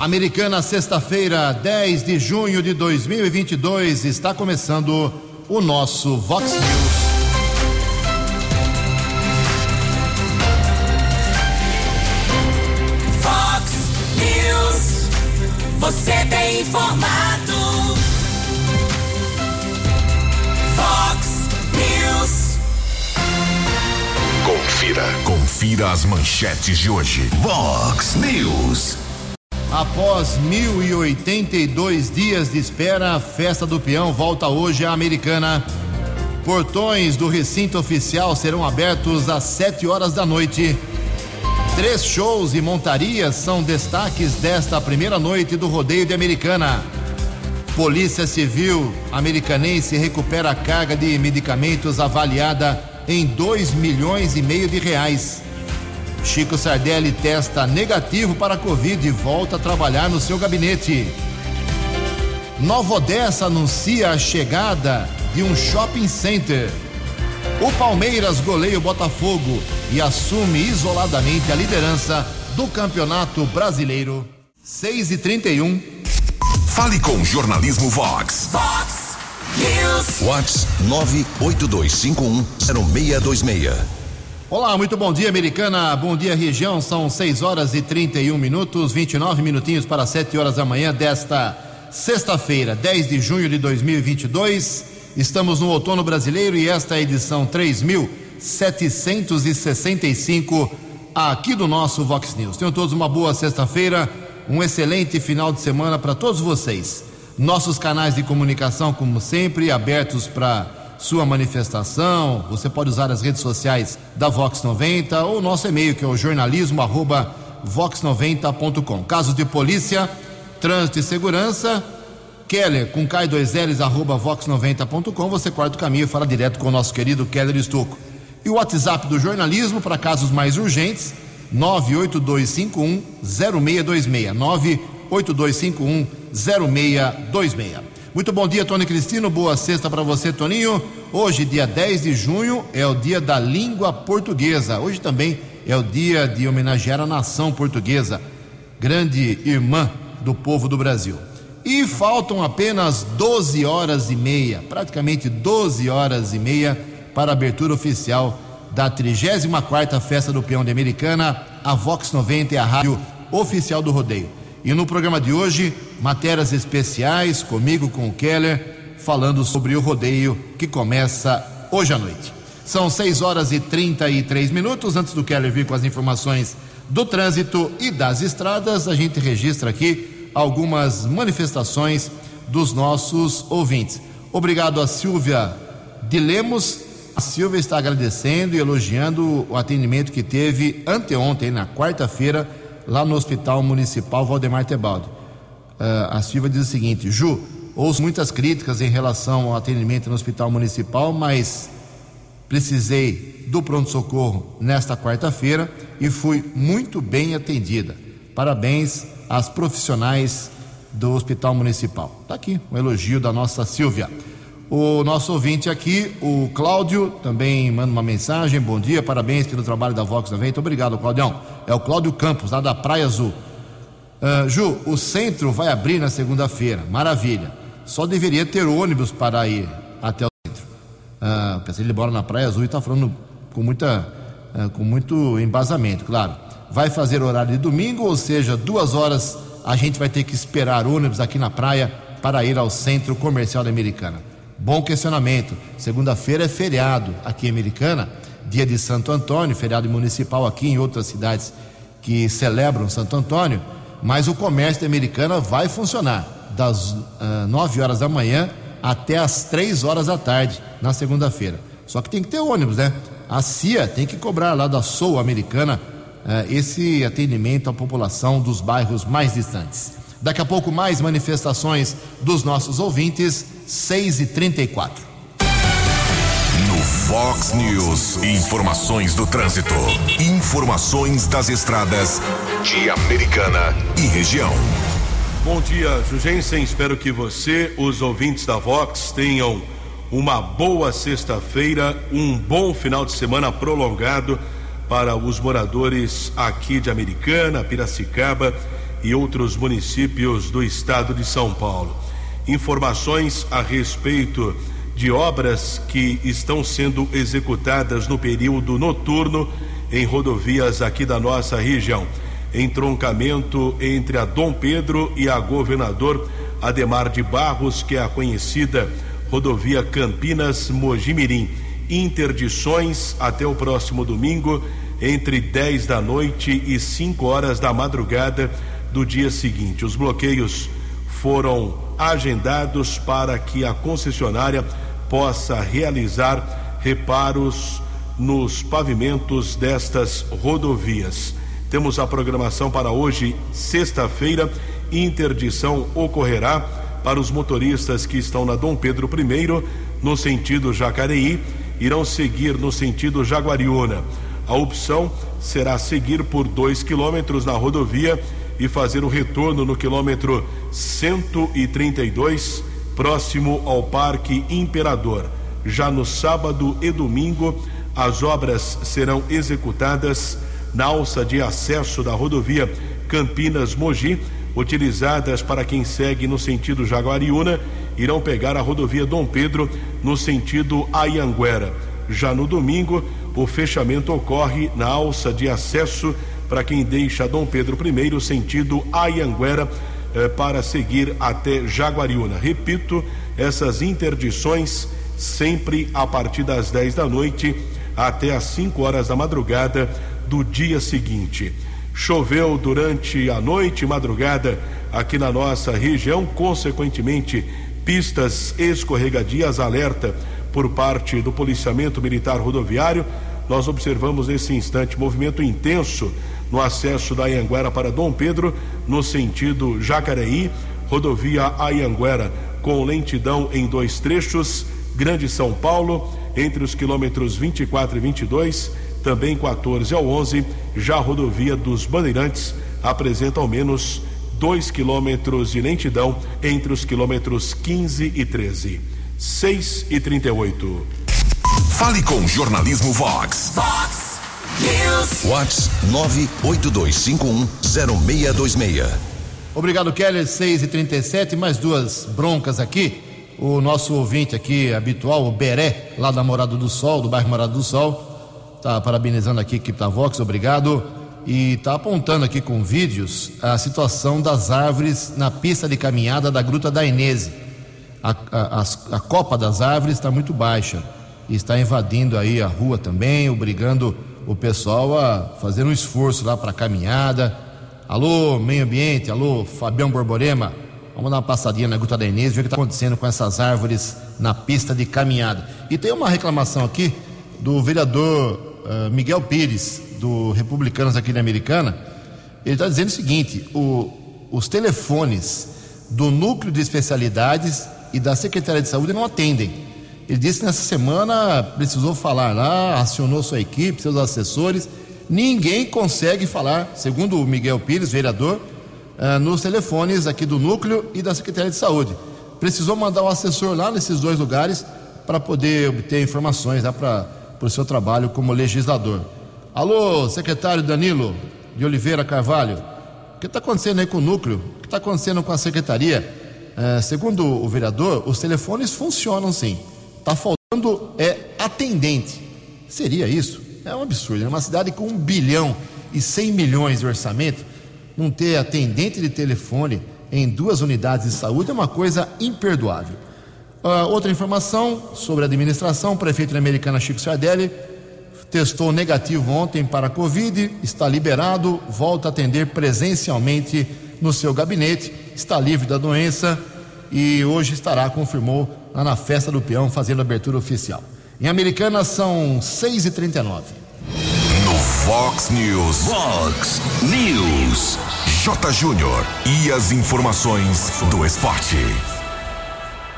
Americana, sexta-feira, 10 de junho de 2022, está começando o nosso Vox News. Vox News, você tem informado. Vox News. Confira, confira as manchetes de hoje. Vox News. Após 1.082 dias de espera, a festa do peão volta hoje à Americana. Portões do recinto oficial serão abertos às 7 horas da noite. Três shows e montarias são destaques desta primeira noite do rodeio de Americana. Polícia Civil americanense recupera a carga de medicamentos avaliada em 2 milhões e meio de reais. Chico Sardelli testa negativo para a Covid e volta a trabalhar no seu gabinete. Nova Odessa anuncia a chegada de um shopping center. O Palmeiras goleia o Botafogo e assume isoladamente a liderança do Campeonato Brasileiro. 6 e 31. Fale com o Jornalismo Vox. Vox News. Vox 982510626. Olá, muito bom dia, Americana. Bom dia, região. São 6 horas e 31 minutos, 29 minutinhos para 7 horas da manhã desta sexta-feira, 10 de junho de 2022. Estamos no outono brasileiro e esta é a edição 3765 aqui do nosso Vox News. Tenham todos uma boa sexta-feira, um excelente final de semana para todos vocês. Nossos canais de comunicação, como sempre, abertos para sua manifestação. Você pode usar as redes sociais da Vox 90 ou nosso e-mail que é o jornalismo@vox90.com. Casos de polícia, trânsito e segurança, Keller com K2Ls arroba vox90.com. Você corta o caminho e fala direto com o nosso querido Keller Estuco. E o WhatsApp do jornalismo para casos mais urgentes, 982510626. 982510626. Muito bom dia, Tony Cristino. Boa sexta para você, Toninho. Hoje, dia 10 de junho, é o dia da língua portuguesa. Hoje também é o dia de homenagear a nação portuguesa, grande irmã do povo do Brasil. E faltam apenas 12 horas e meia, praticamente 12 horas e meia, para a abertura oficial da 34ª Festa do Peão de Americana. A Vox 90 é a rádio oficial do rodeio. E no programa de hoje, matérias especiais comigo, com o Keller, falando sobre o rodeio que começa hoje à noite. São 6 horas e 33 minutos. Antes do Keller vir com as informações do trânsito e das estradas, a gente registra aqui algumas manifestações dos nossos ouvintes. Obrigado a Silvia de Lemos. A Silvia está agradecendo e elogiando o atendimento que teve anteontem, na quarta-feira, lá no Hospital Municipal Valdemar Tebaldo. Uh, a Silvia diz o seguinte: Ju, ouço muitas críticas em relação ao atendimento no Hospital Municipal, mas precisei do pronto-socorro nesta quarta-feira e fui muito bem atendida. Parabéns às profissionais do Hospital Municipal. Está aqui um elogio da nossa Silvia. O nosso ouvinte aqui, o Cláudio, também manda uma mensagem. Bom dia, parabéns pelo trabalho da Vox 90. Obrigado, Claudião. É o Cláudio Campos, lá da Praia Azul. Uh, Ju, o centro vai abrir na segunda-feira. Maravilha. Só deveria ter ônibus para ir até o centro. Uh, pensei, ele mora na Praia Azul e está falando com, muita, uh, com muito embasamento, claro. Vai fazer horário de domingo, ou seja, duas horas a gente vai ter que esperar ônibus aqui na praia para ir ao centro comercial da Americana. Bom questionamento. Segunda-feira é feriado aqui em Americana, dia de Santo Antônio, feriado municipal aqui em outras cidades que celebram Santo Antônio, mas o comércio da Americana vai funcionar das uh, 9 horas da manhã até as 3 horas da tarde na segunda-feira. Só que tem que ter ônibus, né? A CIA tem que cobrar lá da Sul Americana uh, esse atendimento à população dos bairros mais distantes. Daqui a pouco mais manifestações dos nossos ouvintes, 6 e 34 No Fox News, informações do trânsito, informações das estradas de Americana e região. Bom dia, Jugensen. Espero que você, os ouvintes da Vox, tenham uma boa sexta-feira, um bom final de semana prolongado para os moradores aqui de Americana, Piracicaba e outros municípios do estado de São Paulo. Informações a respeito de obras que estão sendo executadas no período noturno em rodovias aqui da nossa região. Entroncamento entre a Dom Pedro e a Governador Ademar de Barros, que é a conhecida rodovia Campinas Mojimirim. Interdições até o próximo domingo, entre 10 da noite e 5 horas da madrugada do dia seguinte. Os bloqueios foram agendados para que a concessionária possa realizar reparos nos pavimentos destas rodovias. Temos a programação para hoje, sexta-feira. Interdição ocorrerá para os motoristas que estão na Dom Pedro I, no sentido Jacareí, irão seguir no sentido Jaguariúna. A opção será seguir por dois quilômetros na rodovia e fazer o retorno no quilômetro 132, próximo ao Parque Imperador. Já no sábado e domingo, as obras serão executadas na alça de acesso da rodovia Campinas-Mogi, utilizadas para quem segue no sentido Jaguariúna, irão pegar a rodovia Dom Pedro no sentido Ayanguera. Já no domingo, o fechamento ocorre na alça de acesso para quem deixa Dom Pedro I, sentido Ayanguera, eh, para seguir até Jaguariúna. Repito, essas interdições sempre a partir das 10 da noite até às 5 horas da madrugada do dia seguinte. Choveu durante a noite e madrugada aqui na nossa região, consequentemente, pistas escorregadias alerta por parte do policiamento militar rodoviário. Nós observamos nesse instante movimento intenso no acesso da Anhanguera para Dom Pedro, no sentido Jacareí, rodovia Anhanguera com lentidão em dois trechos, Grande São Paulo, entre os quilômetros 24 e 22, também 14 ao 11, já a rodovia dos Bandeirantes apresenta ao menos 2 quilômetros de lentidão entre os quilômetros 15 e 13. 6 e 38. Fale com Jornalismo Vox. Fox News. Vox 982510626. Obrigado, Keller. 6 e 37 mais duas broncas aqui. O nosso ouvinte aqui habitual, o Beré, lá da Morada do Sol, do bairro Morada do Sol, tá parabenizando aqui a equipe da Vox, obrigado. E tá apontando aqui com vídeos a situação das árvores na pista de caminhada da Gruta da Inese. A, a, a, a copa das árvores está muito baixa e está invadindo aí a rua também, obrigando o pessoal a fazer um esforço lá para a caminhada. Alô, meio ambiente, alô, Fabião Borborema, vamos dar uma passadinha na Gruta da Inês, ver o que está acontecendo com essas árvores na pista de caminhada. E tem uma reclamação aqui do vereador uh, Miguel Pires, do Republicanos aqui na Americana. Ele está dizendo o seguinte: o, os telefones do núcleo de especialidades e da Secretaria de Saúde não atendem. Ele disse que nessa semana precisou falar lá, acionou sua equipe, seus assessores. Ninguém consegue falar, segundo o Miguel Pires, vereador, uh, nos telefones aqui do núcleo e da Secretaria de Saúde. Precisou mandar um assessor lá nesses dois lugares para poder obter informações para o seu trabalho como legislador. Alô, secretário Danilo de Oliveira Carvalho, o que está acontecendo aí com o núcleo? O que está acontecendo com a secretaria? Uh, segundo o vereador, os telefones funcionam sim. Está faltando é atendente. Seria isso? É um absurdo. É uma cidade com um bilhão e cem milhões de orçamento, não ter atendente de telefone em duas unidades de saúde é uma coisa imperdoável. Uh, outra informação sobre a administração: o prefeito da Americana Chico Sardelli testou negativo ontem para a Covid, está liberado, volta a atender presencialmente no seu gabinete, está livre da doença e hoje estará, confirmou, lá na festa do peão, fazendo a abertura oficial. Em Americana são 6h39. No Fox News. Fox News. J. Júnior. E as informações do esporte.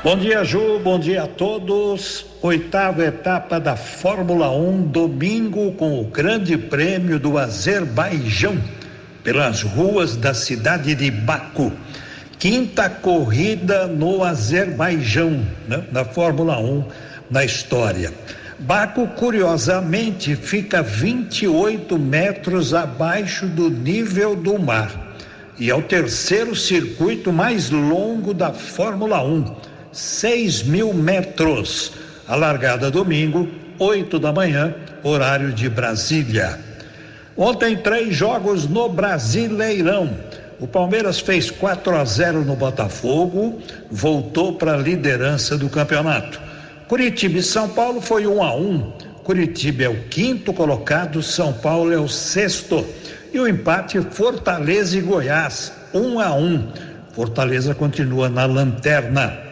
Bom dia, Ju. Bom dia a todos. Oitava etapa da Fórmula 1, domingo, com o Grande Prêmio do Azerbaijão, pelas ruas da cidade de Baku quinta corrida no Azerbaijão, né, Fórmula 1 na história. Baco, curiosamente, fica 28 metros abaixo do nível do mar. e é o terceiro circuito mais longo da Fórmula 1, 6 mil metros. A largada domingo, 8 da manhã, horário de Brasília. Ontem, três jogos no Brasileirão. O Palmeiras fez 4 a 0 no Botafogo, voltou para a liderança do campeonato. Curitiba e São Paulo foi 1 a 1. Curitiba é o quinto colocado, São Paulo é o sexto. E o empate Fortaleza e Goiás, 1 a 1. Fortaleza continua na lanterna.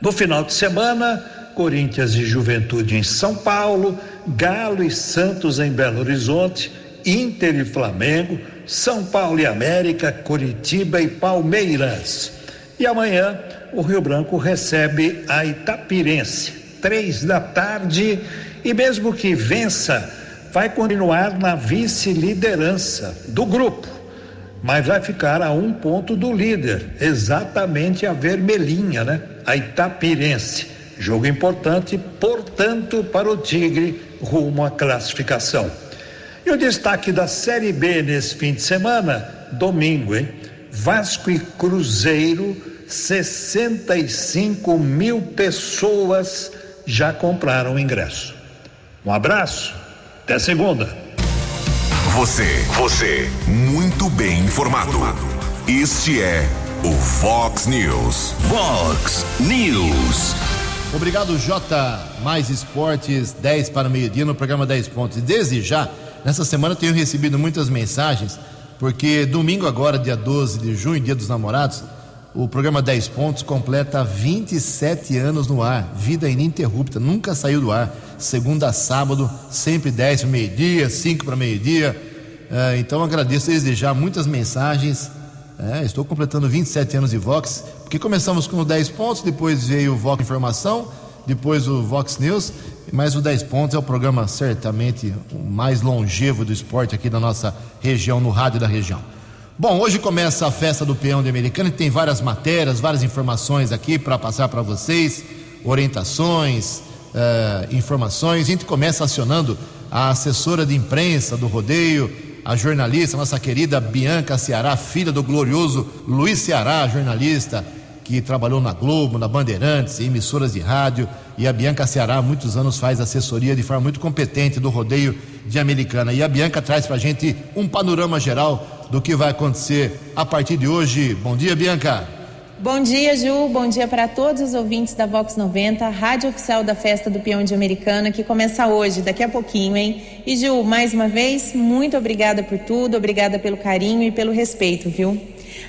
No final de semana, Corinthians e Juventude em São Paulo, Galo e Santos em Belo Horizonte, Inter e Flamengo, São Paulo e América, Curitiba e Palmeiras. E amanhã o Rio Branco recebe a Itapirense, três da tarde, e mesmo que vença, vai continuar na vice-liderança do grupo, mas vai ficar a um ponto do líder, exatamente a vermelhinha, né? A Itapirense. Jogo importante, portanto, para o Tigre rumo à classificação. E o destaque da Série B nesse fim de semana, domingo, hein? Vasco e Cruzeiro, 65 mil pessoas já compraram o ingresso. Um abraço, até segunda. Você, você, muito bem informado. Este é o Fox News. Fox News. Obrigado, Jota. Mais esportes, 10 para o meio-dia no programa 10 pontos. Desde já Nessa semana tenho recebido muitas mensagens, porque domingo agora, dia 12 de junho, dia dos namorados, o programa 10 Pontos completa 27 anos no ar, vida ininterrupta, nunca saiu do ar, segunda a sábado, sempre 10 para meio-dia, 5 para meio-dia. É, então agradeço desde já muitas mensagens. É, estou completando 27 anos de Vox, porque começamos com o 10 pontos, depois veio o Vox Informação, depois o Vox News mas o 10 Pontos é o programa certamente o mais longevo do esporte aqui da nossa região, no rádio da região. Bom, hoje começa a festa do peão de Americana e tem várias matérias, várias informações aqui para passar para vocês, orientações, uh, informações. A gente começa acionando a assessora de imprensa do rodeio, a jornalista, nossa querida Bianca Ceará, filha do glorioso Luiz Ceará, jornalista que trabalhou na Globo, na Bandeirantes, em emissoras de rádio, e a Bianca Ceará há muitos anos faz assessoria de forma muito competente do rodeio de Americana. E a Bianca traz para a gente um panorama geral do que vai acontecer a partir de hoje. Bom dia, Bianca. Bom dia, Ju. Bom dia para todos os ouvintes da Vox 90, rádio oficial da Festa do Peão de Americana, que começa hoje, daqui a pouquinho, hein? E, Ju, mais uma vez, muito obrigada por tudo, obrigada pelo carinho e pelo respeito, viu?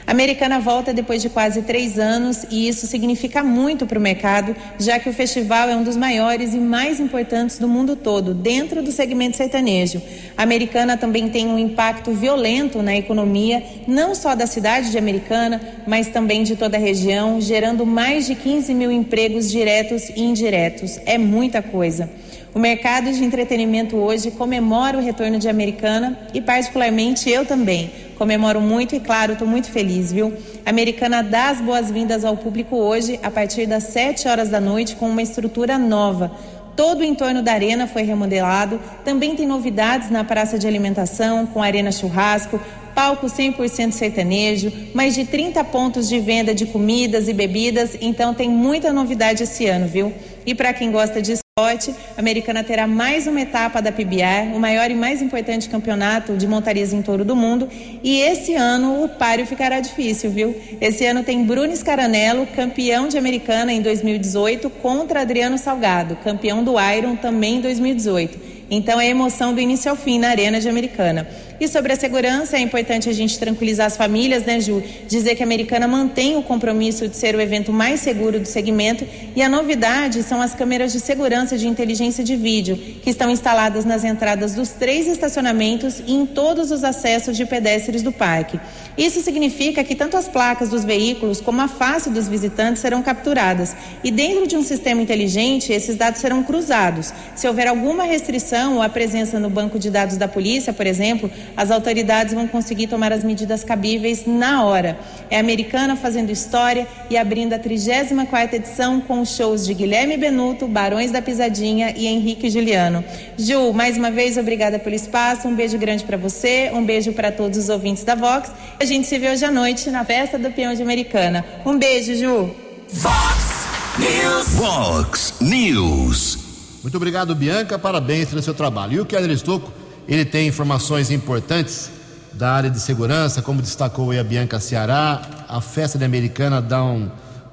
A Americana volta depois de quase três anos e isso significa muito para o mercado, já que o festival é um dos maiores e mais importantes do mundo todo, dentro do segmento sertanejo. A Americana também tem um impacto violento na economia, não só da cidade de Americana, mas também de toda a região, gerando mais de 15 mil empregos diretos e indiretos. É muita coisa. O mercado de entretenimento hoje comemora o retorno de Americana e, particularmente, eu também comemoro muito e, claro, estou muito feliz, viu? A Americana dá as boas-vindas ao público hoje, a partir das 7 horas da noite, com uma estrutura nova. Todo o entorno da arena foi remodelado. Também tem novidades na praça de alimentação, com arena churrasco, palco 100% sertanejo, mais de 30 pontos de venda de comidas e bebidas. Então tem muita novidade esse ano, viu? E para quem gosta de a Americana terá mais uma etapa da PBR, o maior e mais importante campeonato de montarias em touro do mundo. E esse ano o páreo ficará difícil, viu? Esse ano tem Bruno Scaranello, campeão de Americana em 2018, contra Adriano Salgado, campeão do Iron também em 2018. Então é emoção do início ao fim na Arena de Americana. E sobre a segurança, é importante a gente tranquilizar as famílias, né, Ju? Dizer que a Americana mantém o compromisso de ser o evento mais seguro do segmento e a novidade são as câmeras de segurança de inteligência de vídeo, que estão instaladas nas entradas dos três estacionamentos e em todos os acessos de pedestres do parque. Isso significa que tanto as placas dos veículos como a face dos visitantes serão capturadas e dentro de um sistema inteligente, esses dados serão cruzados. Se houver alguma restrição ou a presença no banco de dados da polícia, por exemplo, as autoridades vão conseguir tomar as medidas cabíveis na hora. É a Americana fazendo história e abrindo a 34ª edição com os shows de Guilherme Benuto, Barões da Pisadinha e Henrique Juliano. Ju, mais uma vez, obrigada pelo espaço, um beijo grande para você, um beijo para todos os ouvintes da Vox. A gente se vê hoje à noite na festa do Peão de Americana. Um beijo, Ju. Vox News. Vox News. Muito obrigado, Bianca. Parabéns pelo seu trabalho. E o Keller Estocco, ele tem informações importantes da área de segurança, como destacou a Bianca Ceará. A festa de Americana dá um,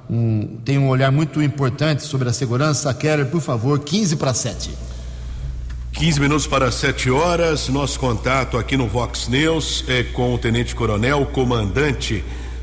um, tem um olhar muito importante sobre a segurança. Keller, por favor, 15 para 7. 15 minutos para 7 horas. Nosso contato aqui no Vox News é com o Tenente Coronel, comandante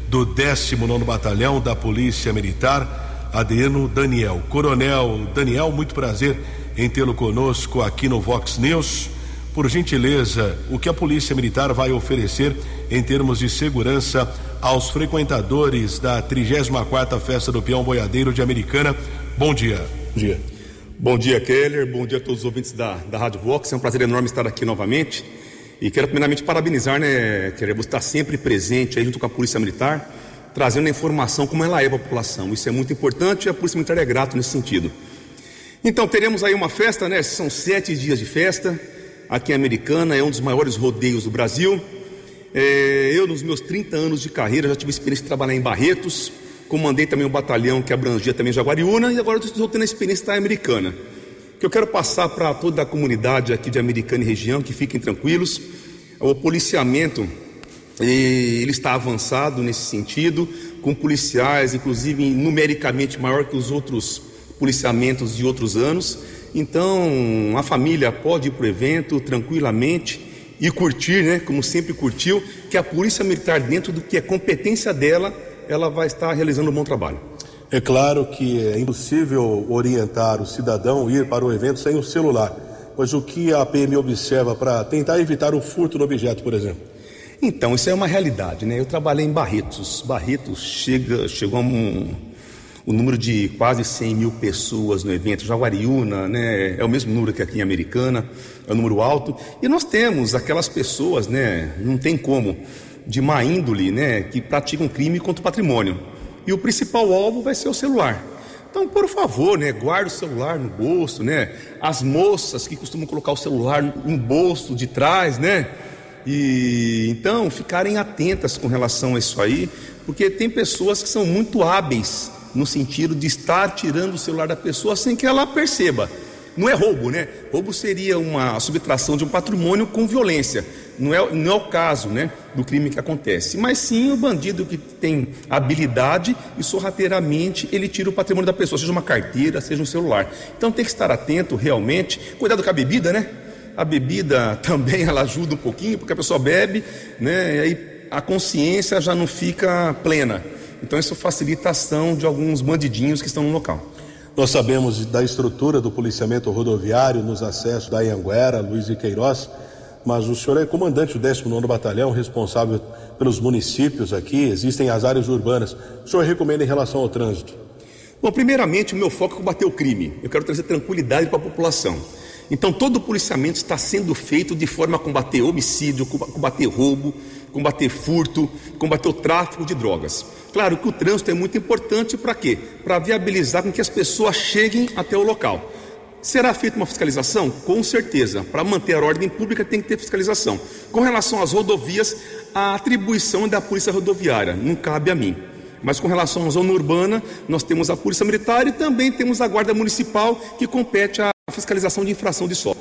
do 19 Batalhão da Polícia Militar, Adriano Daniel. Coronel Daniel, muito prazer em tê-lo conosco aqui no Vox News. Por gentileza, o que a Polícia Militar vai oferecer em termos de segurança aos frequentadores da 34ª Festa do Peão Boiadeiro de Americana? Bom dia. Bom dia. Bom dia, Keller. Bom dia a todos os ouvintes da, da Rádio Vox. É um prazer enorme estar aqui novamente. E quero primeiramente parabenizar, né, Keller, você está sempre presente aí junto com a Polícia Militar, trazendo a informação como ela é para a população. Isso é muito importante e a Polícia Militar é grato nesse sentido. Então, teremos aí uma festa, né? São sete dias de festa aqui em Americana, é um dos maiores rodeios do Brasil. É, eu, nos meus 30 anos de carreira, já tive experiência de trabalhar em Barretos, comandei também um batalhão que abrangia também Jaguariúna e agora estou tendo a experiência da Americana. Que eu quero passar para toda a comunidade aqui de Americana e região, que fiquem tranquilos. O policiamento ele está avançado nesse sentido, com policiais, inclusive numericamente maior que os outros policiamentos de outros anos. Então, a família pode ir para o evento tranquilamente e curtir, né, como sempre curtiu, que a Polícia Militar, dentro do que é competência dela, ela vai estar realizando um bom trabalho. É claro que é impossível orientar o cidadão a ir para o evento sem o celular, mas o que a PM observa para tentar evitar o furto do objeto, por exemplo? Então, isso é uma realidade, né? Eu trabalhei em Barretos. Barretos chega, chegou a um, o número de quase 100 mil pessoas no evento. Jaguariúna, né, é o mesmo número que aqui em Americana, é um número alto. E nós temos aquelas pessoas, né, não tem como, de má índole, né, que praticam crime contra o patrimônio. E o principal alvo vai ser o celular. Então, por favor, né, guarde o celular no bolso, né? As moças que costumam colocar o celular no bolso de trás, né? E então ficarem atentas com relação a isso aí, porque tem pessoas que são muito hábeis no sentido de estar tirando o celular da pessoa sem que ela perceba. Não é roubo, né? Roubo seria uma subtração de um patrimônio com violência. Não é, não é o caso né, do crime que acontece. Mas sim o bandido que tem habilidade e sorrateiramente ele tira o patrimônio da pessoa, seja uma carteira, seja um celular. Então tem que estar atento realmente. Cuidado com a bebida, né? A bebida também ela ajuda um pouquinho, porque a pessoa bebe, né? E aí a consciência já não fica plena. Então isso facilita a ação de alguns bandidinhos que estão no local. Nós sabemos da estrutura do policiamento rodoviário nos acessos da Anhanguera, Luiz e Queiroz, mas o senhor é comandante do 19 Batalhão, responsável pelos municípios aqui, existem as áreas urbanas. O senhor recomenda em relação ao trânsito? Bom, primeiramente, o meu foco é combater o crime. Eu quero trazer tranquilidade para a população. Então, todo o policiamento está sendo feito de forma a combater homicídio, combater roubo, combater furto, combater o tráfico de drogas. Claro que o trânsito é muito importante para quê? Para viabilizar com que as pessoas cheguem até o local. Será feita uma fiscalização? Com certeza. Para manter a ordem pública tem que ter fiscalização. Com relação às rodovias, a atribuição é da Polícia Rodoviária, não cabe a mim. Mas com relação à zona urbana, nós temos a Polícia Militar e também temos a Guarda Municipal que compete fiscalização de infração de solo.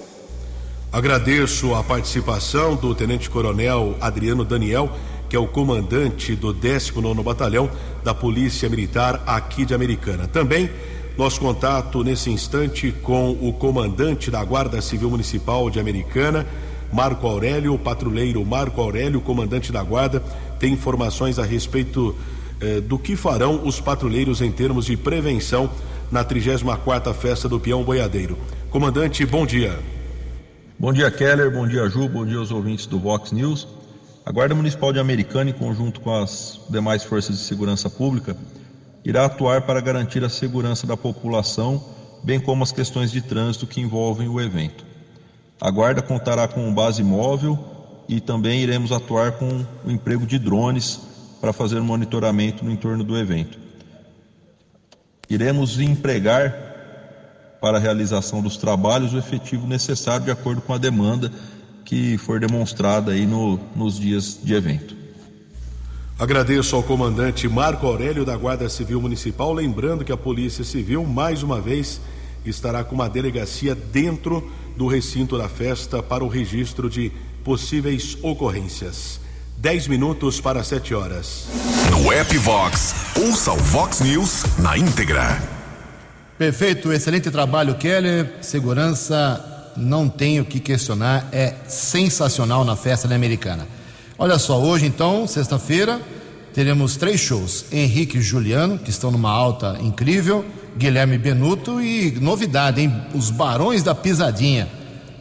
Agradeço a participação do Tenente Coronel Adriano Daniel, que é o comandante do 19 Batalhão da Polícia Militar aqui de Americana. Também nosso contato nesse instante com o comandante da Guarda Civil Municipal de Americana, Marco Aurélio, o patrulheiro Marco Aurélio, comandante da Guarda, tem informações a respeito eh, do que farão os patrulheiros em termos de prevenção na 34ª Festa do Peão Boiadeiro. Comandante, bom dia. Bom dia, Keller. Bom dia, Ju. Bom dia aos ouvintes do Vox News. A Guarda Municipal de Americana, em conjunto com as demais forças de segurança pública, irá atuar para garantir a segurança da população, bem como as questões de trânsito que envolvem o evento. A Guarda contará com base móvel e também iremos atuar com o emprego de drones para fazer monitoramento no entorno do evento. Iremos empregar para a realização dos trabalhos o efetivo necessário de acordo com a demanda que for demonstrada aí no, nos dias de evento. Agradeço ao comandante Marco Aurélio da Guarda Civil Municipal, lembrando que a Polícia Civil, mais uma vez, estará com uma delegacia dentro do recinto da festa para o registro de possíveis ocorrências. 10 minutos para 7 horas. No app Vox, ouça o Vox News na íntegra. Perfeito, excelente trabalho, Keller. Segurança, não tenho que questionar, é sensacional na festa da Americana. Olha só, hoje então, sexta-feira, teremos três shows: Henrique e Juliano, que estão numa alta incrível, Guilherme Benuto e novidade, hein? Os Barões da Pisadinha.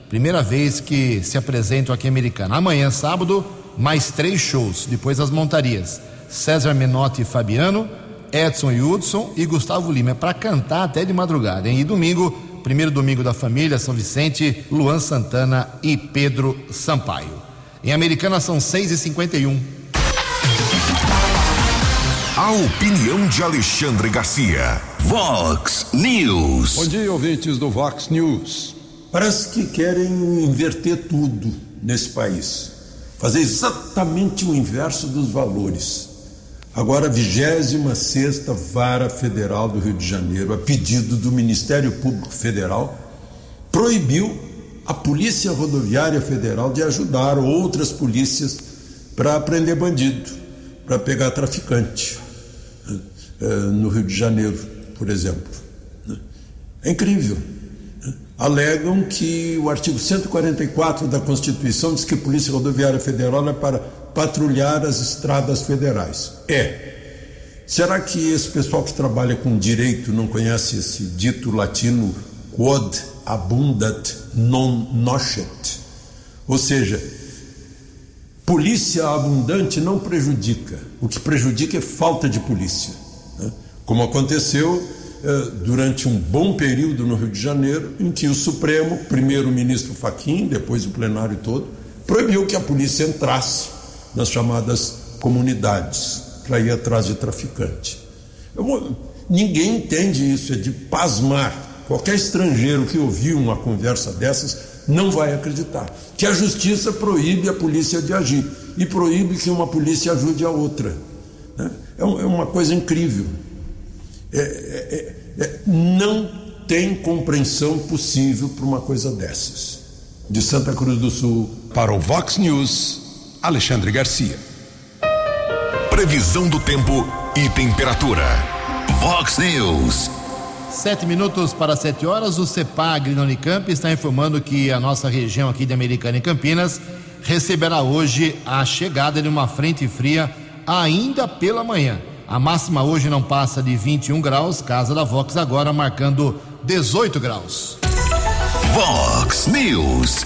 Primeira vez que se apresentam aqui em Americana. Amanhã, sábado, mais três shows, depois as montarias. César Menotti e Fabiano, Edson Hudson e Gustavo Lima. É para cantar até de madrugada, hein? E domingo, primeiro domingo da família, São Vicente, Luan Santana e Pedro Sampaio. Em Americana são 6h51. A opinião de Alexandre Garcia. Vox News. Bom dia, ouvintes do Vox News. Parece que querem inverter tudo nesse país. Fazer exatamente o inverso dos valores Agora, a 26 Vara Federal do Rio de Janeiro, a pedido do Ministério Público Federal, proibiu a Polícia Rodoviária Federal de ajudar outras polícias para prender bandido, para pegar traficante né, eh, no Rio de Janeiro, por exemplo. É incrível. Alegam que o artigo 144 da Constituição diz que a Polícia Rodoviária Federal é para patrulhar as estradas federais. É. Será que esse pessoal que trabalha com direito não conhece esse dito latino quod abundat non nocet? Ou seja, polícia abundante não prejudica. O que prejudica é falta de polícia. Né? Como aconteceu eh, durante um bom período no Rio de Janeiro, em que o Supremo, primeiro o ministro Faquim, depois o plenário todo, proibiu que a polícia entrasse nas chamadas comunidades, para ir atrás de traficante. Eu, ninguém entende isso, é de pasmar. Qualquer estrangeiro que ouvir uma conversa dessas não vai acreditar. Que a justiça proíbe a polícia de agir e proíbe que uma polícia ajude a outra. Né? É, é uma coisa incrível. É, é, é, é, não tem compreensão possível para uma coisa dessas. De Santa Cruz do Sul. Para o Vox News. Alexandre Garcia. Previsão do tempo e temperatura. Vox News. Sete minutos para sete horas, o CEPAG na Unicamp está informando que a nossa região aqui de Americana e Campinas receberá hoje a chegada de uma frente fria ainda pela manhã. A máxima hoje não passa de 21 graus, casa da Vox agora marcando 18 graus. Vox News.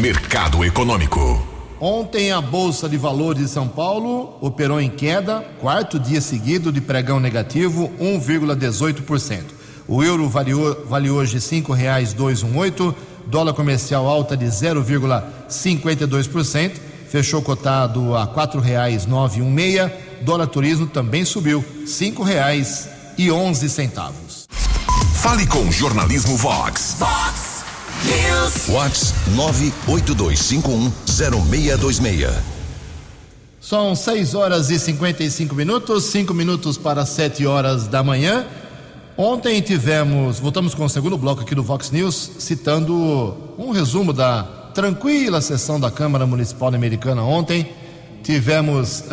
Mercado Econômico. Ontem a Bolsa de Valores de São Paulo operou em queda, quarto dia seguido de pregão negativo, 1,18%. O euro vale, vale hoje R$ 5,218, dólar comercial alta de 0,52%, fechou cotado a R$ 4,916, dólar turismo também subiu, R$ 5,11. Fale com o Jornalismo Vox. Vox. News. Whats 982510626. São 6 horas e 55 minutos, 5 minutos para 7 horas da manhã. Ontem tivemos, voltamos com o segundo bloco aqui do Vox News, citando um resumo da tranquila sessão da Câmara Municipal Americana ontem. Tivemos uh,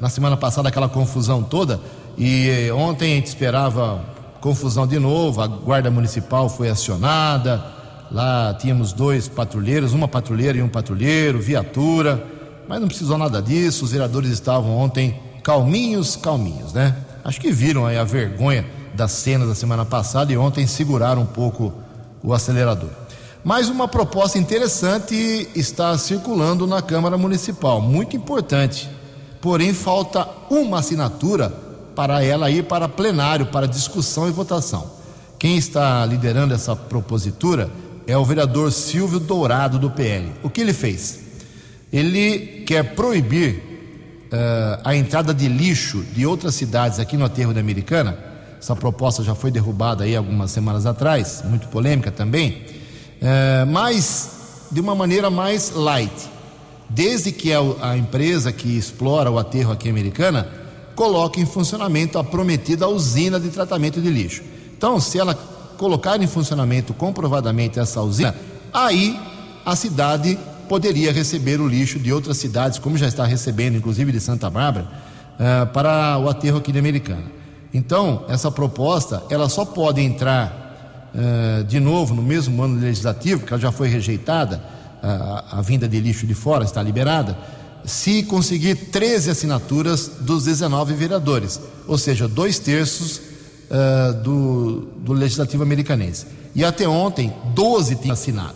na semana passada aquela confusão toda e ontem a gente esperava confusão de novo, a Guarda Municipal foi acionada, Lá tínhamos dois patrulheiros, uma patrulheira e um patrulheiro, viatura, mas não precisou nada disso. Os vereadores estavam ontem calminhos, calminhos, né? Acho que viram aí a vergonha da cena da semana passada e ontem seguraram um pouco o acelerador. Mas uma proposta interessante está circulando na Câmara Municipal, muito importante. Porém, falta uma assinatura para ela ir para plenário, para discussão e votação. Quem está liderando essa propositura é o vereador Silvio Dourado do PL. O que ele fez? ele quer proibir uh, a entrada de lixo de outras cidades aqui no aterro da Americana. Essa proposta já foi derrubada aí algumas semanas atrás, muito polêmica também, uh, mas de uma maneira mais light. Desde que a, a empresa que explora o aterro aqui Americana coloque em funcionamento a prometida usina de tratamento de lixo. Então, se ela colocar em funcionamento comprovadamente essa usina, aí a cidade poderia receber o lixo de outras cidades, como já está recebendo, inclusive de Santa Bárbara, uh, para o aterro aqui de Americana. Então, essa proposta, ela só pode entrar uh, de novo no mesmo ano legislativo, porque ela já foi rejeitada, uh, a vinda de lixo de fora está liberada, se conseguir 13 assinaturas dos 19 vereadores, ou seja, dois terços do, do legislativo americanense. E até ontem, 12 tinham assinado.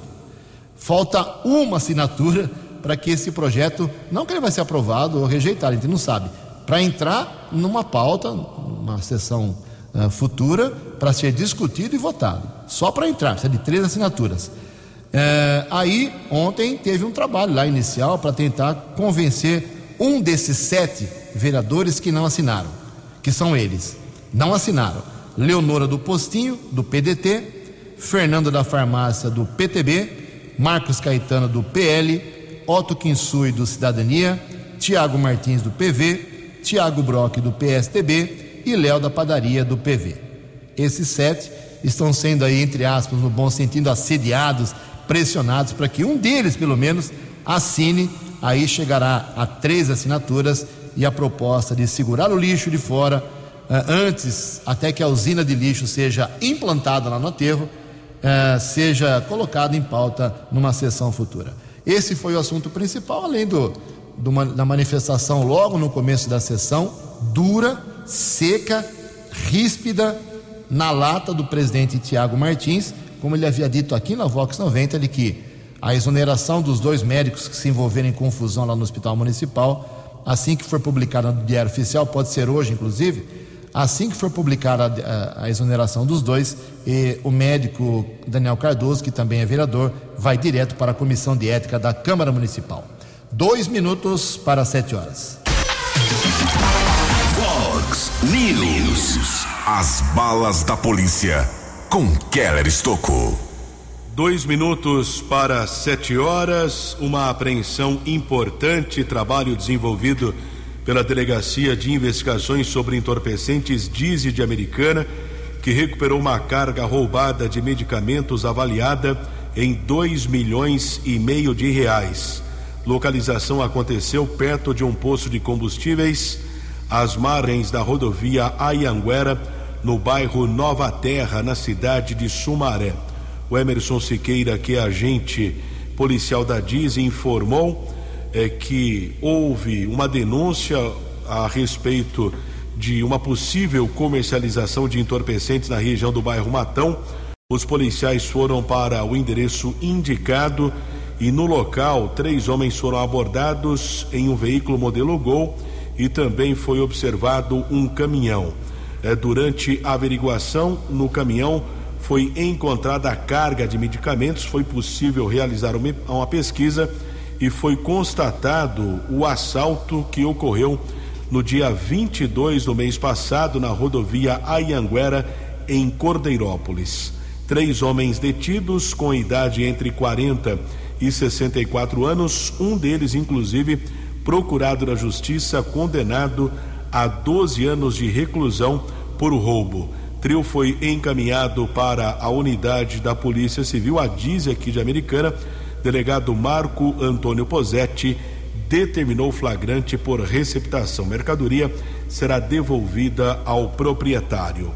Falta uma assinatura para que esse projeto, não que ele vai ser aprovado ou rejeitado, a gente não sabe, para entrar numa pauta, numa sessão uh, futura, para ser discutido e votado. Só para entrar, precisa de três assinaturas. Uh, aí, ontem, teve um trabalho lá inicial para tentar convencer um desses sete vereadores que não assinaram, que são eles. Não assinaram. Leonora do Postinho, do PDT, Fernando da Farmácia, do PTB, Marcos Caetano do PL, Otto Kinsui do Cidadania, Tiago Martins do PV, Tiago Brock do PSTB e Léo da Padaria do PV. Esses sete estão sendo aí, entre aspas, no bom sentido, assediados, pressionados para que um deles, pelo menos, assine. Aí chegará a três assinaturas e a proposta de segurar o lixo de fora antes, até que a usina de lixo seja implantada lá no aterro é, seja colocado em pauta numa sessão futura. Esse foi o assunto principal, além do, do, da manifestação logo no começo da sessão, dura, seca, ríspida, na lata do presidente Tiago Martins, como ele havia dito aqui na Vox 90, de que a exoneração dos dois médicos que se envolveram em confusão lá no Hospital Municipal, assim que for publicada no Diário Oficial, pode ser hoje, inclusive, Assim que for publicada a, exoneração dos dois, o médico Daniel Cardoso, que também é vereador, vai direto para a Comissão de Ética da Câmara Municipal. Dois minutos para sete horas. Fox News. As balas da polícia com Keller Estocou. Dois minutos para sete horas. Uma apreensão importante, trabalho desenvolvido pela Delegacia de Investigações sobre Entorpecentes Dize de Americana, que recuperou uma carga roubada de medicamentos avaliada em 2 milhões e meio de reais. Localização aconteceu perto de um poço de combustíveis, às margens da rodovia Ayanguera, no bairro Nova Terra, na cidade de Sumaré. O Emerson Siqueira, que é agente policial da DIS, informou é que houve uma denúncia a respeito de uma possível comercialização de entorpecentes na região do bairro Matão. Os policiais foram para o endereço indicado e no local três homens foram abordados em um veículo modelo Gol e também foi observado um caminhão. É, durante a averiguação no caminhão foi encontrada a carga de medicamentos, foi possível realizar uma, uma pesquisa e foi constatado o assalto que ocorreu no dia 22 do mês passado na rodovia Ayanguera, em Cordeirópolis. Três homens detidos com idade entre 40 e 64 anos, um deles, inclusive, procurado na justiça, condenado a 12 anos de reclusão por roubo. Trio foi encaminhado para a unidade da Polícia Civil, a DIZ aqui de Americana, delegado Marco Antônio Posetti determinou flagrante por receptação. Mercadoria será devolvida ao proprietário.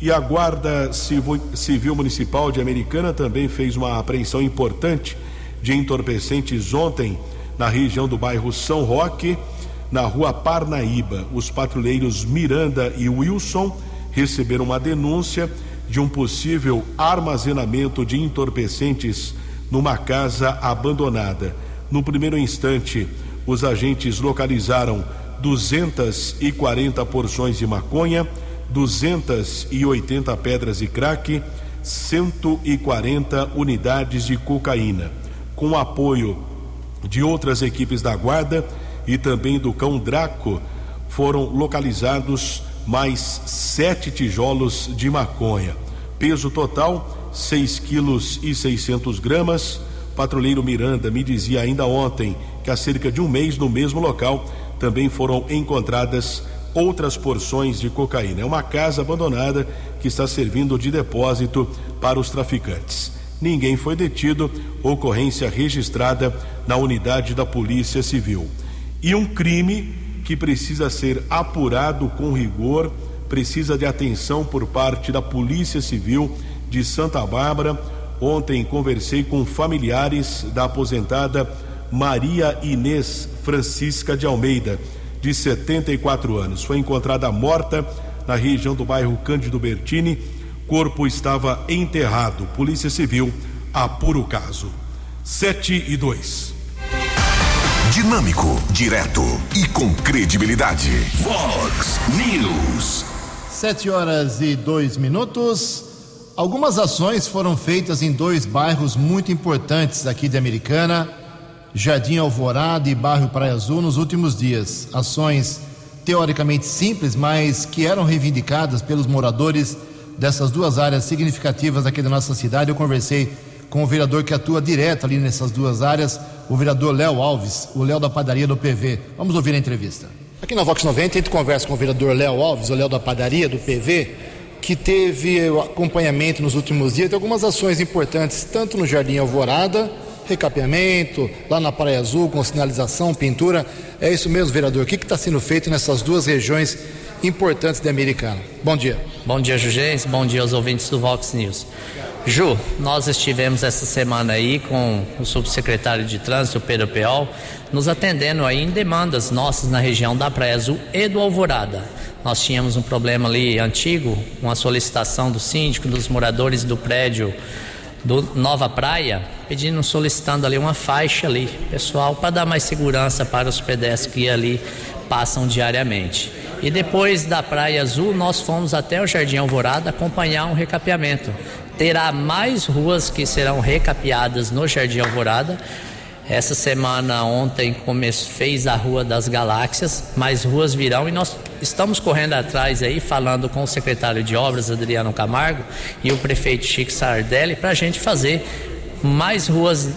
E a Guarda Civil Municipal de Americana também fez uma apreensão importante de entorpecentes ontem na região do bairro São Roque, na rua Parnaíba. Os patrulheiros Miranda e Wilson receberam uma denúncia de um possível armazenamento de entorpecentes numa casa abandonada. No primeiro instante, os agentes localizaram 240 porções de maconha, 280 pedras de crack, 140 unidades de cocaína. Com apoio de outras equipes da Guarda e também do Cão Draco foram localizados mais sete tijolos de maconha. Peso total: 6 quilos e 600 gramas. Patrulheiro Miranda me dizia ainda ontem que há cerca de um mês no mesmo local também foram encontradas outras porções de cocaína. É uma casa abandonada que está servindo de depósito para os traficantes. Ninguém foi detido, ocorrência registrada na unidade da Polícia Civil. E um crime que precisa ser apurado com rigor, precisa de atenção por parte da Polícia Civil de Santa Bárbara. Ontem conversei com familiares da aposentada Maria Inês Francisca de Almeida, de 74 anos. Foi encontrada morta na região do bairro Cândido Bertini. Corpo estava enterrado. Polícia Civil apura o caso. 7 e 2. Dinâmico, direto e com credibilidade. Fox News. Sete horas e dois minutos. Algumas ações foram feitas em dois bairros muito importantes aqui de Americana, Jardim Alvorada e bairro Praia Azul, nos últimos dias. Ações teoricamente simples, mas que eram reivindicadas pelos moradores dessas duas áreas significativas aqui da nossa cidade. Eu conversei com o vereador que atua direto ali nessas duas áreas, o vereador Léo Alves, o Léo da padaria do PV. Vamos ouvir a entrevista. Aqui na Vox 90, a gente conversa com o vereador Léo Alves, o Léo da padaria do PV que teve acompanhamento nos últimos dias de algumas ações importantes, tanto no Jardim Alvorada, recapeamento, lá na Praia Azul, com sinalização, pintura. É isso mesmo, vereador. O que está sendo feito nessas duas regiões importantes de Americana? Bom dia. Bom dia, Jugês. Bom dia aos ouvintes do Vox News. Ju, nós estivemos essa semana aí com o subsecretário de Trânsito, Pedro Peol, nos atendendo aí em demandas nossas na região da Praia Azul e do Alvorada. Nós tínhamos um problema ali antigo, uma solicitação do síndico, dos moradores do prédio do Nova Praia, pedindo, solicitando ali uma faixa ali, pessoal, para dar mais segurança para os pedestres que ali passam diariamente. E depois da Praia Azul, nós fomos até o Jardim Alvorada acompanhar um recapeamento. Terá mais ruas que serão recapeadas no Jardim Alvorada essa semana, ontem, fez a Rua das Galáxias, mais ruas virão e nós estamos correndo atrás aí, falando com o secretário de Obras, Adriano Camargo, e o prefeito Chico Sardelli, para a gente fazer mais ruas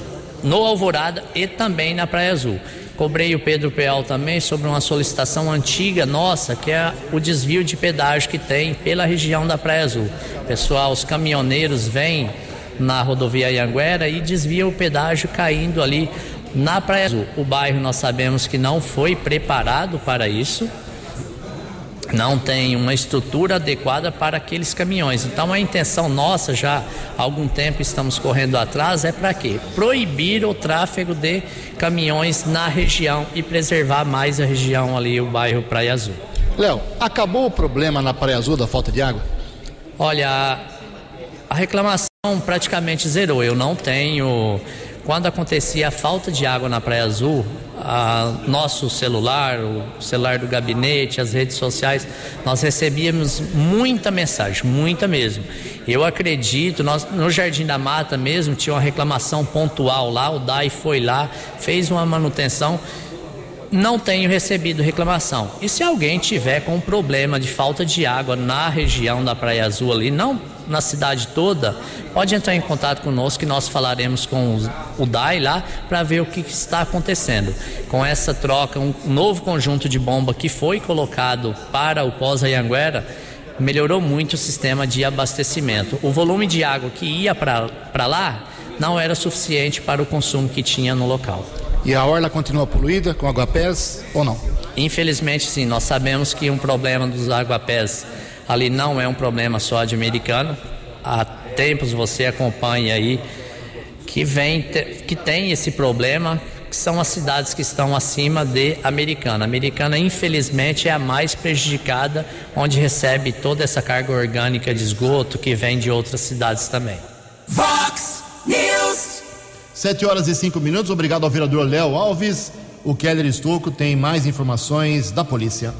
no Alvorada e também na Praia Azul. Cobrei o Pedro Peal também sobre uma solicitação antiga nossa, que é o desvio de pedágio que tem pela região da Praia Azul. Pessoal, os caminhoneiros vêm na rodovia Ianguera e desvia o pedágio caindo ali na Praia Azul. O bairro nós sabemos que não foi preparado para isso, não tem uma estrutura adequada para aqueles caminhões. Então a intenção nossa já há algum tempo estamos correndo atrás é para quê? Proibir o tráfego de caminhões na região e preservar mais a região ali, o bairro Praia Azul. Léo, acabou o problema na Praia Azul da falta de água? Olha, a reclamação praticamente zerou. Eu não tenho. Quando acontecia a falta de água na Praia Azul, nosso celular, o celular do gabinete, as redes sociais, nós recebíamos muita mensagem, muita mesmo. Eu acredito, nós, no Jardim da Mata mesmo tinha uma reclamação pontual lá, o DAI foi lá, fez uma manutenção não tenho recebido reclamação. E se alguém tiver com problema de falta de água na região da Praia Azul ali, não na cidade toda, pode entrar em contato conosco que nós falaremos com o DAI lá para ver o que está acontecendo. Com essa troca, um novo conjunto de bomba que foi colocado para o pós-Ayanguera, melhorou muito o sistema de abastecimento. O volume de água que ia para lá não era suficiente para o consumo que tinha no local. E a orla continua poluída com aguapés ou não? Infelizmente, sim. Nós sabemos que um problema dos aguapés ali não é um problema só de americana. Há tempos você acompanha aí que vem que tem esse problema que são as cidades que estão acima de Americana. Americana, infelizmente, é a mais prejudicada, onde recebe toda essa carga orgânica de esgoto que vem de outras cidades também. Vox News. Sete horas e cinco minutos. Obrigado ao vereador Léo Alves. O Keller Estocco tem mais informações da polícia.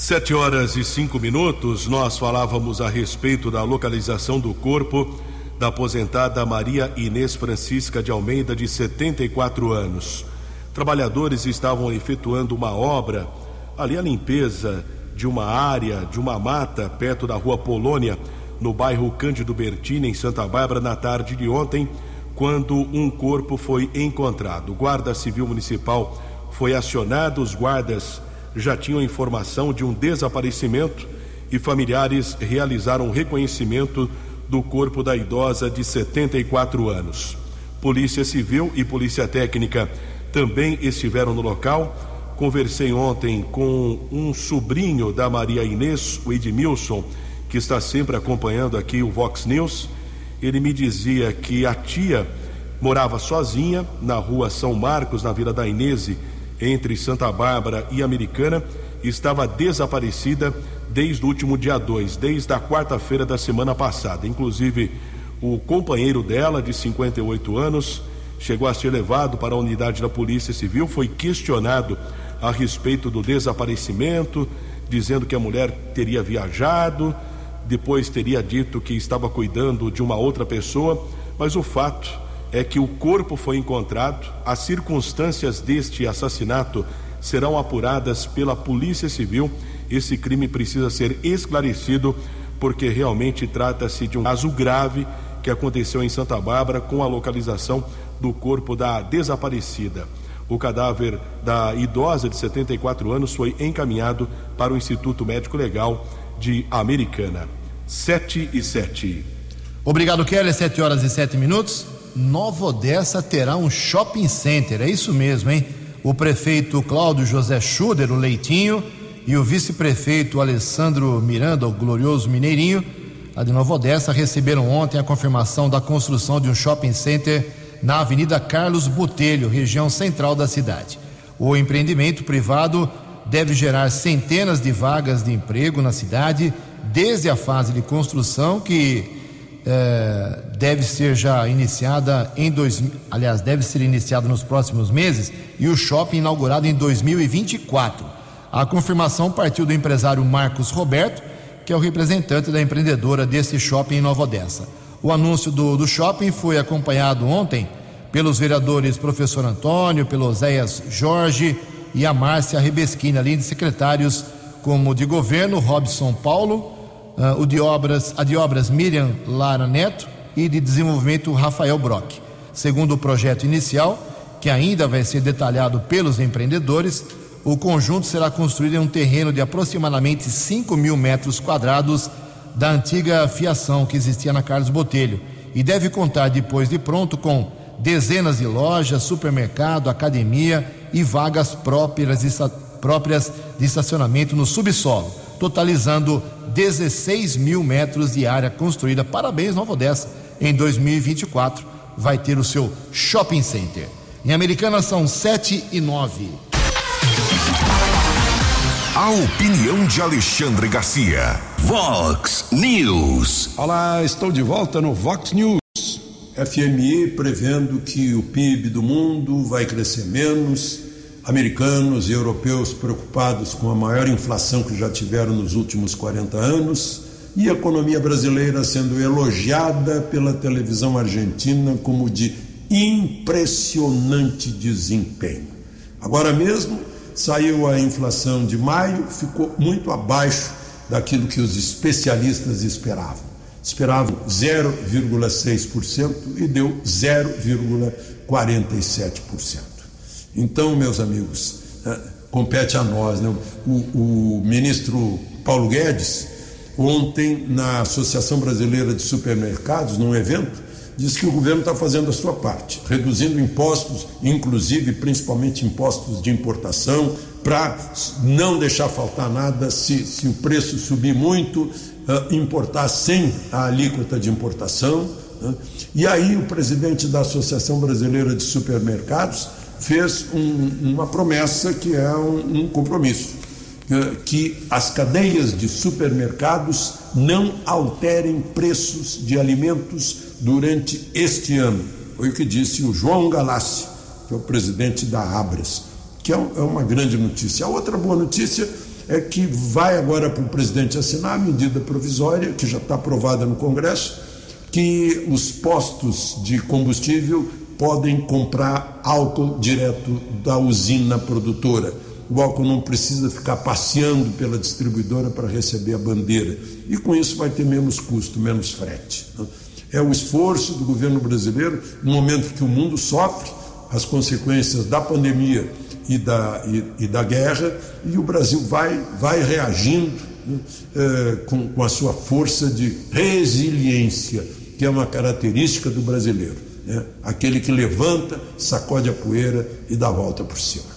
Sete horas e cinco minutos. Nós falávamos a respeito da localização do corpo da aposentada Maria Inês Francisca de Almeida, de 74 anos. Trabalhadores estavam efetuando uma obra, ali a limpeza de uma área, de uma mata, perto da rua Polônia, no bairro Cândido Bertini, em Santa Bárbara, na tarde de ontem, quando um corpo foi encontrado. O Guarda Civil Municipal foi acionado, os guardas já tinham informação de um desaparecimento e familiares realizaram reconhecimento do corpo da idosa de 74 anos. Polícia Civil e Polícia Técnica também estiveram no local. Conversei ontem com um sobrinho da Maria Inês, o Edmilson, que está sempre acompanhando aqui o Vox News. Ele me dizia que a tia morava sozinha na rua São Marcos, na Vila da Inês, entre Santa Bárbara e Americana, estava desaparecida desde o último dia 2, desde a quarta-feira da semana passada. Inclusive, o companheiro dela, de 58 anos, chegou a ser levado para a unidade da Polícia Civil, foi questionado a respeito do desaparecimento, dizendo que a mulher teria viajado, depois teria dito que estava cuidando de uma outra pessoa, mas o fato é que o corpo foi encontrado, as circunstâncias deste assassinato serão apuradas pela Polícia Civil. Esse crime precisa ser esclarecido porque realmente trata-se de um caso grave que aconteceu em Santa Bárbara com a localização do corpo da desaparecida. O cadáver da idosa de 74 anos foi encaminhado para o Instituto Médico Legal de Americana. 7 e 7. Obrigado, Kelly. 7 horas e 7 minutos. Nova Odessa terá um shopping center. É isso mesmo, hein? O prefeito Cláudio José Schuder, o Leitinho, e o vice-prefeito Alessandro Miranda, o glorioso Mineirinho, a de Nova Odessa, receberam ontem a confirmação da construção de um shopping center na Avenida Carlos Botelho, região central da cidade. O empreendimento privado deve gerar centenas de vagas de emprego na cidade, desde a fase de construção, que é, deve ser já iniciada em dois, aliás, deve ser iniciada nos próximos meses e o shopping inaugurado em 2024. A confirmação partiu do empresário Marcos Roberto, que é o representante da empreendedora desse shopping em Nova Odessa. O anúncio do, do shopping foi acompanhado ontem pelos vereadores professor Antônio, pelo Oséias Jorge e a Márcia Rebeschini, além de secretários como de governo Robson Paulo, uh, o de obras, a de obras Miriam Lara Neto e de desenvolvimento Rafael Brock. Segundo o projeto inicial, que ainda vai ser detalhado pelos empreendedores, o conjunto será construído em um terreno de aproximadamente 5 mil metros quadrados da antiga fiação que existia na Carlos Botelho e deve contar, depois de pronto, com dezenas de lojas, supermercado, academia e vagas próprias de, próprias de estacionamento no subsolo totalizando 16 mil metros de área construída. Parabéns, Nova Odessa. Em 2024 vai ter o seu shopping center. Em Americana são 7 e 9. A opinião de Alexandre Garcia. Vox News. Olá, estou de volta no Vox News. FMI prevendo que o PIB do mundo vai crescer menos americanos e europeus preocupados com a maior inflação que já tiveram nos últimos 40 anos e a economia brasileira sendo elogiada pela televisão argentina como de impressionante desempenho. Agora mesmo saiu a inflação de maio, ficou muito abaixo daquilo que os especialistas esperavam. Esperavam 0,6% e deu 0,47%. Então, meus amigos, eh, compete a nós. Né? O, o, ministro Paulo Guedes, ontem, na Associação Brasileira de Supermercados, num evento, disse que o governo está fazendo a sua parte, reduzindo impostos, inclusive, principalmente impostos de importação, para não deixar faltar nada se, se o preço subir muito, uh, importar sem a alíquota de importação. Uh, e aí, o presidente da Associação Brasileira de Supermercados fez um, uma promessa que é um, um compromisso, que as cadeias de supermercados não alterem preços de alimentos durante este ano. Foi o que disse o João Galassi, que é o presidente da Abras, que é, é uma grande notícia. A outra boa notícia é que vai agora para o presidente assinar a medida provisória, que já está aprovada no Congresso, que os postos de combustível podem comprar álcool direto da usina produtora. O álcool não precisa ficar passeando pela distribuidora para receber a bandeira. E com isso vai ter menos custo, menos frete. Né? É o esforço do governo brasileiro, no momento que o mundo sofre as consequências da pandemia e da, e, e da guerra, e o Brasil vai, vai reagindo né, é, com, com a sua força de resiliência, que é uma característica do brasileiro. Né? Aquele que levanta, sacode a poeira e dá a volta por cima.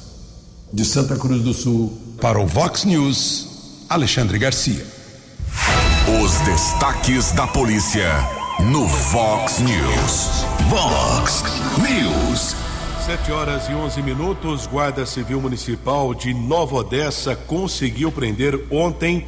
De Santa Cruz do Sul. Para o Vox News, Alexandre Garcia. Os destaques da polícia no Vox News. Vox News. 7 horas e 11 minutos. Guarda Civil Municipal de Nova Odessa conseguiu prender ontem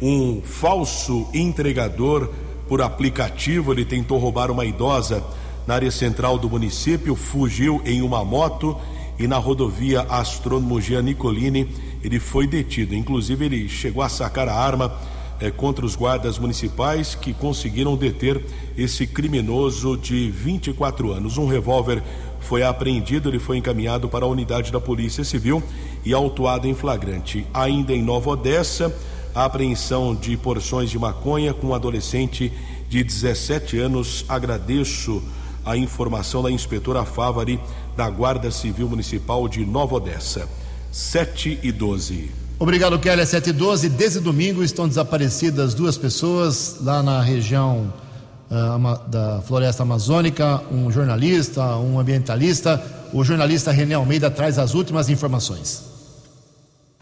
um falso entregador por aplicativo. Ele tentou roubar uma idosa na área central do município, fugiu em uma moto e na rodovia Astrônomo Gia Nicolini ele foi detido. Inclusive, ele chegou a sacar a arma eh, contra os guardas municipais que conseguiram deter esse criminoso de 24 anos. Um revólver foi apreendido, ele foi encaminhado para a unidade da Polícia Civil e autuado em flagrante. Ainda em Nova Odessa, a apreensão de porções de maconha com um adolescente de 17 anos. Agradeço a informação da inspetora Favari da Guarda Civil Municipal de Nova Odessa. 7 e 12. Obrigado, Kelly. 7 e 12. Desde domingo estão desaparecidas duas pessoas lá na região uh, da floresta amazônica, um jornalista, um ambientalista. O jornalista René Almeida traz as últimas informações.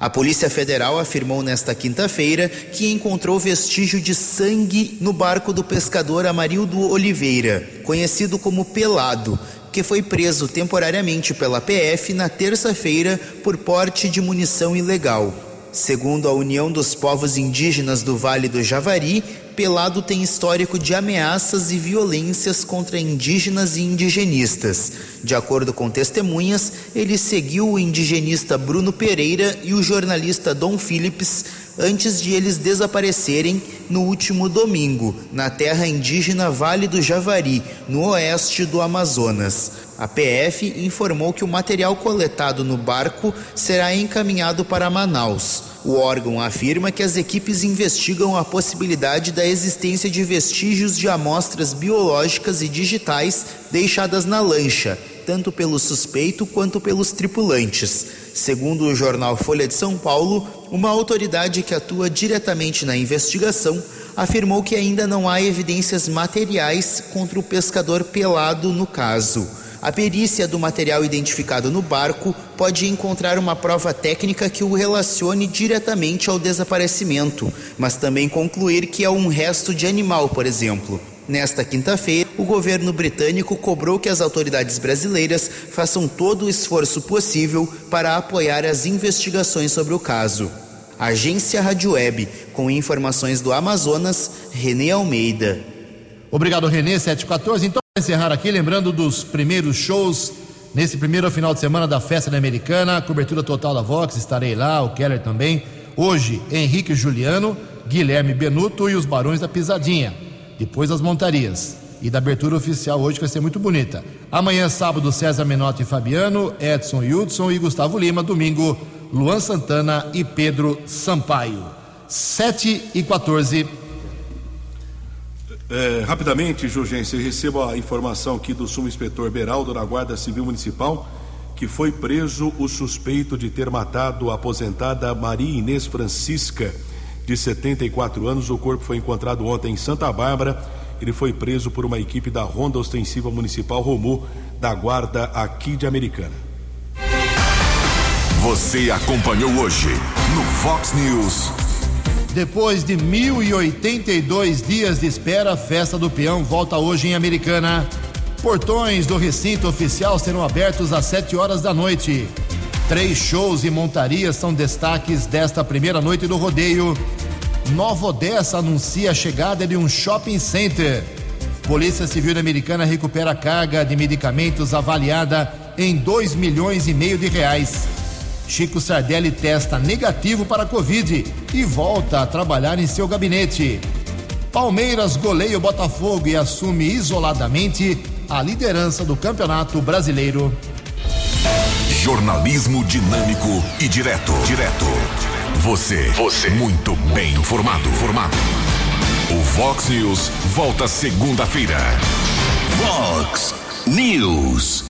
A Polícia Federal afirmou nesta quinta-feira que encontrou vestígio de sangue no barco do pescador Amarildo Oliveira, conhecido como Pelado, que foi preso temporariamente pela PF na terça-feira por porte de munição ilegal. Segundo a União dos Povos Indígenas do Vale do Javari, Pelado tem histórico de ameaças e violências contra indígenas e indigenistas. De acordo com testemunhas, ele seguiu o indigenista Bruno Pereira e o jornalista Dom Phillips antes de eles desaparecerem no último domingo, na terra indígena Vale do Javari, no oeste do Amazonas. A PF informou que o material coletado no barco será encaminhado para Manaus. O órgão afirma que as equipes investigam a possibilidade da existência de vestígios de amostras biológicas e digitais deixadas na lancha, tanto pelo suspeito quanto pelos tripulantes. Segundo o jornal Folha de São Paulo, uma autoridade que atua diretamente na investigação afirmou que ainda não há evidências materiais contra o pescador pelado no caso. A perícia do material identificado no barco pode encontrar uma prova técnica que o relacione diretamente ao desaparecimento, mas também concluir que é um resto de animal, por exemplo. Nesta quinta-feira, o governo britânico cobrou que as autoridades brasileiras façam todo o esforço possível para apoiar as investigações sobre o caso. Agência Rádio Web, com informações do Amazonas, Renê Almeida. Obrigado, Renê, 714. Então, encerrar aqui, lembrando dos primeiros shows nesse primeiro final de semana da Festa da Americana, cobertura total da Vox, estarei lá, o Keller também. Hoje, Henrique Juliano, Guilherme Benuto e os Barões da Pisadinha. Depois as montarias. E da abertura oficial hoje que vai ser muito bonita. Amanhã, sábado, César Menotti e Fabiano, Edson Hudson e Gustavo Lima. Domingo, Luan Santana e Pedro Sampaio. 7 e 14. É, rapidamente, Jurgência, eu recebo a informação aqui do subinspetor Beraldo da Guarda Civil Municipal que foi preso o suspeito de ter matado a aposentada Maria Inês Francisca, de 74 anos. O corpo foi encontrado ontem em Santa Bárbara. Ele foi preso por uma equipe da Ronda Ostensiva Municipal Romu, da Guarda aqui de Americana. Você acompanhou hoje no Fox News. Depois de 1.082 dias de espera, a festa do peão volta hoje em Americana. Portões do recinto oficial serão abertos às 7 horas da noite. Três shows e montarias são destaques desta primeira noite do rodeio. Nova Odessa anuncia a chegada de um shopping center. Polícia Civil Americana recupera carga de medicamentos avaliada em 2 milhões e meio de reais. Chico Sardelli testa negativo para a Covid e volta a trabalhar em seu gabinete. Palmeiras goleia o Botafogo e assume isoladamente a liderança do Campeonato Brasileiro. Jornalismo dinâmico e direto. Direto. Você. Você. Muito bem informado. Formado. O Vox News volta segunda-feira. Vox News.